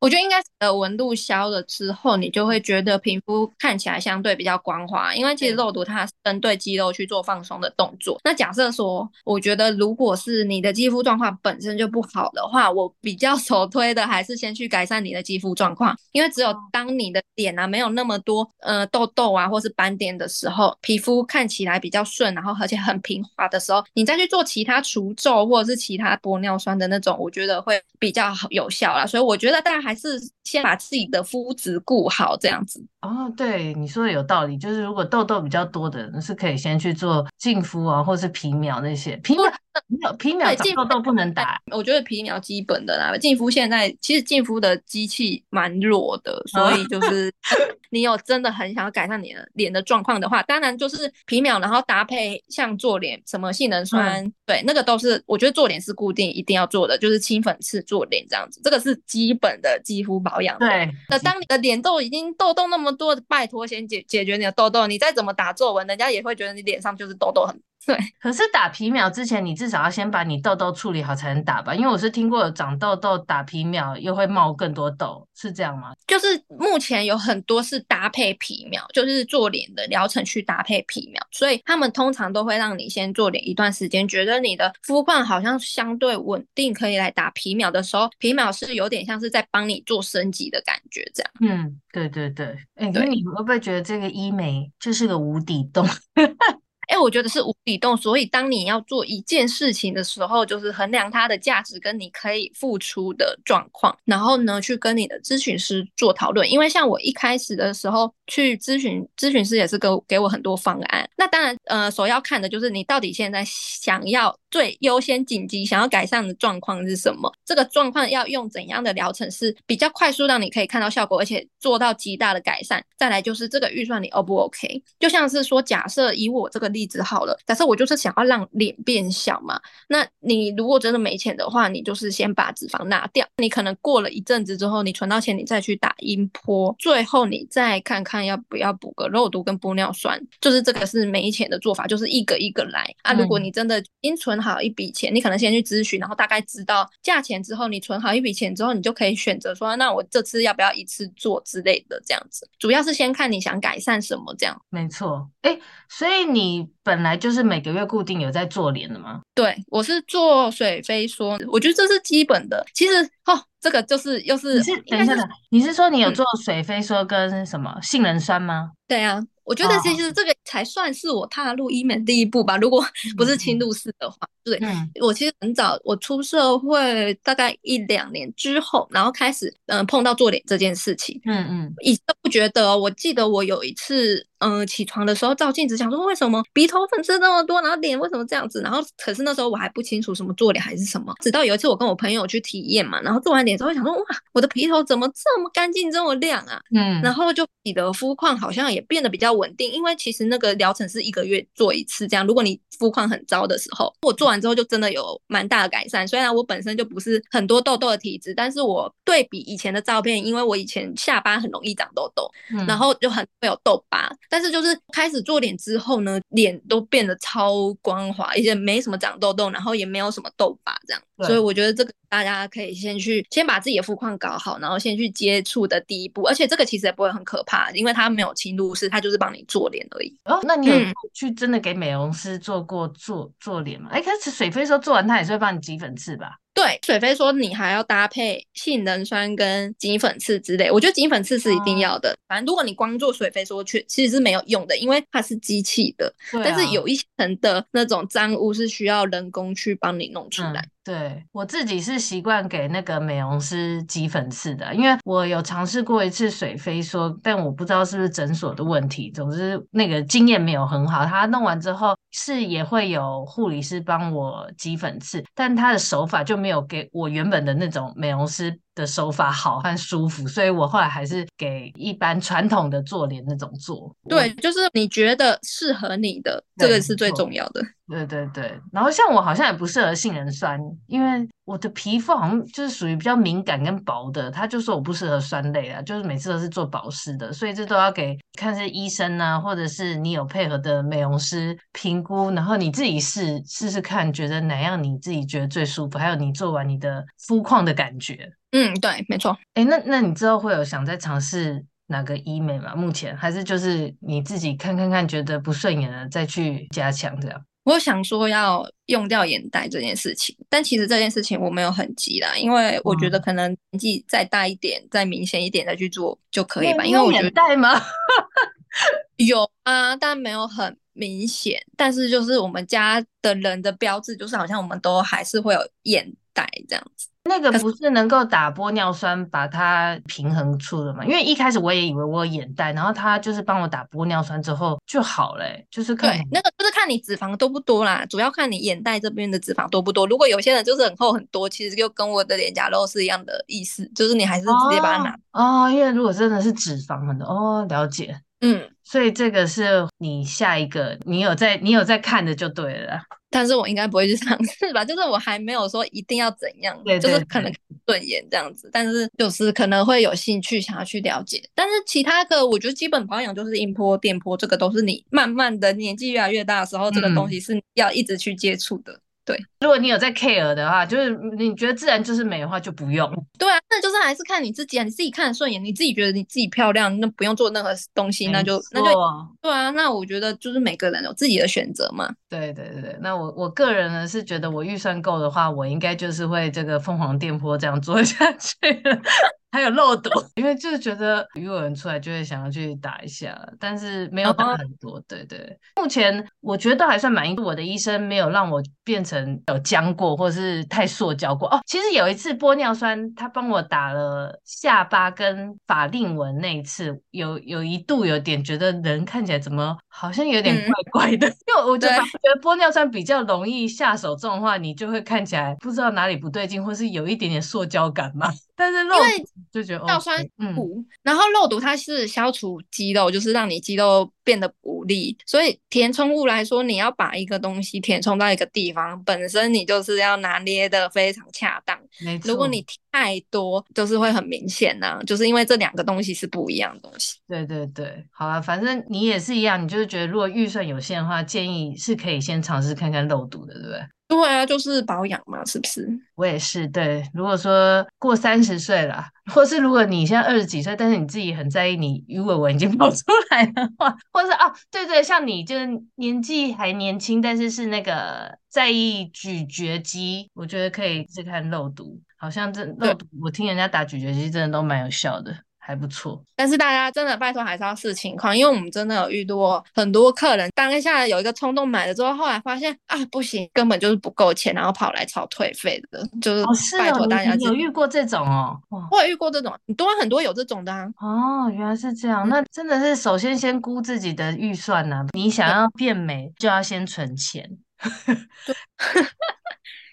我觉得应该是呃纹路消了之后，你就会觉得皮肤看起来相对比较光滑，因为其实肉毒它针对肌肉去做放松的动作。那假设说，我觉得如果是你的肌肤状况本身就不好的话，我比较 首推的还是先去改善你的肌肤状况，因为只有当你的脸啊没有那么多呃痘痘啊或是斑点的时候，皮肤看起来比较顺，然后而且很平滑的时候，你再去做其他除皱或者是其他玻尿酸的那种，我觉得会比较好有效啦。所以我觉得当然还是先把自己的肤质顾好，这样子。
哦，对，你说的有道理。就是如果痘痘比较多的人，是可以先去做净肤啊，或是皮秒那些。皮秒，皮秒长痘痘不能打。
我觉得皮秒基本的啦。净肤现在其实净肤的机器蛮弱的，所以就是 你有真的很想要改善你的脸的状况的话，当然就是皮秒，然后搭配像做脸什么杏仁酸，嗯、对，那个都是我觉得做脸是固定一定要做的，就是清粉刺做脸这样子，这个是基本的肌肤保养。
对，
那当你的脸都已经痘痘那么多，拜托先解解决你的痘痘，你再怎么打皱纹，人家也会觉得你脸上就是痘痘很。对，
可是打皮秒之前，你至少要先把你痘痘处理好才能打吧？因为我是听过有长痘痘打皮秒又会冒更多痘，是这样吗？
就是目前有很多是搭配皮秒，就是做脸的疗程去搭配皮秒，所以他们通常都会让你先做脸一段时间，觉得你的肤况好像相对稳定，可以来打皮秒的时候，皮秒是有点像是在帮你做升级的感觉，这样。
嗯，对对对。哎，那你会不会觉得这个医美就是个无底洞？
哎、欸，我觉得是无底洞，所以当你要做一件事情的时候，就是衡量它的价值跟你可以付出的状况，然后呢，去跟你的咨询师做讨论。因为像我一开始的时候去咨询，咨询师也是给给我很多方案。那当然，呃，首要看的就是你到底现在想要最优先紧急想要改善的状况是什么，这个状况要用怎样的疗程是比较快速让你可以看到效果，而且做到极大的改善。再来就是这个预算你 O 不 OK？就像是说，假设以我这个子好了，假设我就是想要让脸变小嘛，那你如果真的没钱的话，你就是先把脂肪拿掉，你可能过了一阵子之后，你存到钱，你再去打音波，最后你再看看要不要补个肉毒跟玻尿酸，就是这个是没钱的做法，就是一个一个来。啊。如果你真的已经存好一笔钱，你可能先去咨询，然后大概知道价钱之后，你存好一笔钱之后，你就可以选择说，那我这次要不要一次做之类的这样子，主要是先看你想改善什么这样。
没错，哎，所以你本来。就是每个月固定有在做脸的吗？
对，我是做水飞霜，我觉得这是基本的。其实哦，这个就是又是，是
等一下，你是说你有做水飞梭跟什么杏仁酸吗？
对啊。我觉得其实这个才算是我踏入医美第一步吧，如果不是轻度式的话。对，嗯我其实很早，我出社会大概一两年之后，然后开始嗯碰到做脸这件事情。嗯嗯，以前都不觉得。我记得我有一次嗯起床的时候照镜子，想说为什么鼻头粉刺那么多，然后脸为什么这样子？然后可是那时候我还不清楚什么做脸还是什么。直到有一次我跟我朋友去体验嘛，然后做完脸之后想说哇，我的皮头怎么这么干净这么亮啊？嗯，然后就你的肤况好像也变得比较。稳定，因为其实那个疗程是一个月做一次，这样。如果你肤况很糟的时候，我做完之后就真的有蛮大的改善。虽然我本身就不是很多痘痘的体质，但是我对比以前的照片，因为我以前下巴很容易长痘痘，嗯、然后就很会有痘疤。但是就是开始做脸之后呢，脸都变得超光滑，而且没什么长痘痘，然后也没有什么痘疤这样。所以我觉得这个大家可以先去先把自己的肤况搞好，然后先去接触的第一步。而且这个其实也不会很可怕，因为它没有侵入式，它就是帮你做脸而已。
哦，那你有去真的给美容师做过做做脸吗？哎，开始水飞说做完，他也是会帮你挤粉刺吧？
对，水飞说你还要搭配杏仁酸跟挤粉刺之类，我觉得挤粉刺是一定要的。哦、反正如果你光做水飞说，去其实是没有用的，因为它是机器的。啊、但是有一层的那种脏污是需要人工去帮你弄出来。嗯、
对，我自己是习惯给那个美容师挤粉刺的，因为我有尝试过一次水飞说，但我不知道是不是诊所的问题。总之那个经验没有很好。他弄完之后是也会有护理师帮我挤粉刺，但他的手法就。没有给我原本的那种美容师的手法好和舒服，所以我后来还是给一般传统的做脸那种做。
对，就是你觉得适合你的，这个是最重要的。
对对对，然后像我好像也不适合杏仁酸，因为我的皮肤好像就是属于比较敏感跟薄的，他就说我不适合酸类啊，就是每次都是做保湿的，所以这都要给看是医生啊，或者是你有配合的美容师评估，然后你自己试试试看，觉得哪样你自己觉得最舒服，还有你做完你的肤况的感觉。
嗯，对，没错。
哎，那那你之后会有想再尝试哪个医美吗？目前还是就是你自己看看看，觉得不顺眼了再去加强这样。
我想说要用掉眼袋这件事情，但其实这件事情我没有很急啦，因为我觉得可能年纪再大一点、嗯、再明显一点再去做就可以吧。因为我觉得
眼袋吗？
有啊，但没有很明显。但是就是我们家的人的标志，就是好像我们都还是会有眼袋这样子。
那个不是能够打玻尿酸把它平衡出的吗？因为一开始我也以为我有眼袋，然后他就是帮我打玻尿酸之后就好了，欸，就是看
对那个就是看你脂肪多不多啦，主要看你眼袋这边的脂肪多不多。如果有些人就是很厚很多，其实就跟我的脸颊肉是一样的意思，就是你还是直接把它拿
哦，哦。因为如果真的是脂肪很多哦，了解，
嗯，
所以这个是你下一个你有在你有在看的就对了。
但是我应该不会去尝试吧，就是我还没有说一定要怎样，
对对对，
就是可能顺眼这样子，但是就是可能会有兴趣想要去了解。但是其他的，我觉得基本保养就是音波、电波，这个都是你慢慢的年纪越来越大的时候，这个东西是要一直去接触的。对，
如果你有在 care 的话，就是你觉得自然就是美的话，就不用。
对啊，那就是还是看你自己啊，你自己看顺眼，你自己觉得你自己漂亮，那不用做任何东西，那就那就对啊。那我觉得就是每个人有自己的选择嘛。
对对对，那我我个人呢是觉得我预算够的话，我应该就是会这个凤凰电波这样做下去。还有漏斗，因为就是觉得鱼尾纹出来就会想要去打一下，但是没有打很多。对对，目前我觉得都还算满意。我的医生没有让我变成有僵过，或者是太塑胶过。哦，其实有一次玻尿酸，他帮我打了下巴跟法令纹那一次，有有一度有点觉得人看起来怎么好像有点怪怪的，嗯、因为我就觉得玻尿酸比较容易下手重的话，你就会看起来不知道哪里不对劲，或是有一点点塑胶感嘛。但是肉就觉得尿酸补，
嗯、然后肉毒它是消除肌肉，就是让你肌肉变得不利。所以填充物来说，你要把一个东西填充到一个地方，本身你就是要拿捏的非常恰当。没错。如果你太多，就是会很明显呐、啊，就是因为这两个东西是不一样的东西。
对对对，好了，反正你也是一样，你就是觉得如果预算有限的话，建议是可以先尝试看看漏读的，对不对？
对啊，就是保养嘛，是不是？
我也是。对，如果说过三十岁了，或是如果你现在二十几岁，但是你自己很在意你鱼尾纹已经跑 出来的话，或是哦，对对，像你就是年纪还年轻，但是是那个在意咀嚼肌，我觉得可以试看肉毒。好像这肉毒，我听人家打咀嚼肌真的都蛮有效的。还不错，
但是大家真的拜托还是要视情况，因为我们真的有遇到很多客人，当下有一个冲动买了之后，后来发现啊不行，根本就是不够钱，然后跑来吵退费的，就是拜托大家、
哦哦。你有遇过这种哦？
我也遇过这种，你多很多有这种的啊。
哦，原来是这样，那真的是首先先估自己的预算呢、啊。你想要变美，就要先存钱。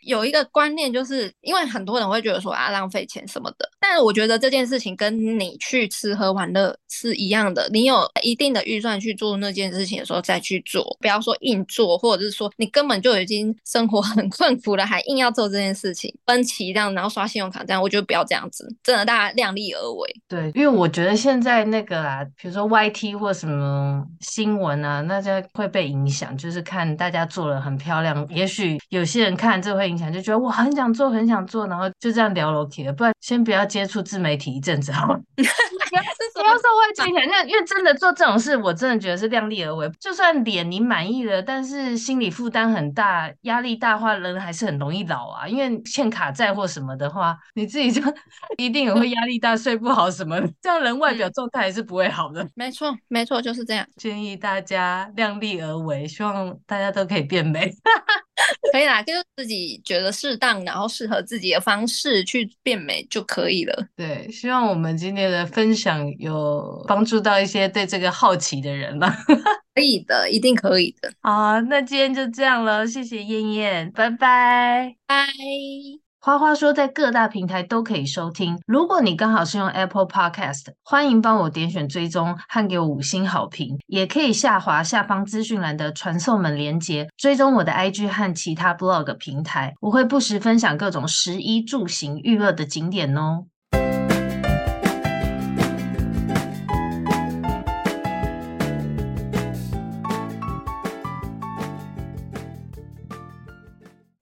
有一个观念，就是因为很多人会觉得说啊浪费钱什么的，但是我觉得这件事情跟你去吃喝玩乐是一样的。你有一定的预算去做那件事情的时候再去做，不要说硬做，或者是说你根本就已经生活很困苦了，还硬要做这件事情，分期这样，然后刷信用卡这样，我觉得不要这样子，真的大家量力而为。
对，因为我觉得现在那个啊，比如说 YT 或什么新闻啊，大家会被影响，就是看大家做了很漂亮，也许有些人看这会。就觉得我很想做，很想做，然后就这样聊楼梯了。不然先不要接触自媒体一阵子好了。不要说会借钱，那因为真的做这种事，我真的觉得是量力而为。就算脸你满意了，但是心理负担很大，压力大的话，人还是很容易老啊。因为欠卡债或什么的话，你自己就 一定也会压力大，睡不好什么的，这样人外表状态还是不会好的。
没错，没错，就是这样。
建议大家量力而为，希望大家都可以变美。
可以啦，就是自己觉得适当，然后适合自己的方式去变美就可以了。
对，希望我们今天的分享有帮助到一些对这个好奇的人了。
可以的，一定可以的。
好，那今天就这样了，谢谢燕燕，拜拜，
拜。
花花说，在各大平台都可以收听。如果你刚好是用 Apple Podcast，欢迎帮我点选追踪和给我五星好评。也可以下滑下方资讯栏的传送门连接，追踪我的 IG 和其他 Blog 平台。我会不时分享各种食衣住行娱乐的景点哦。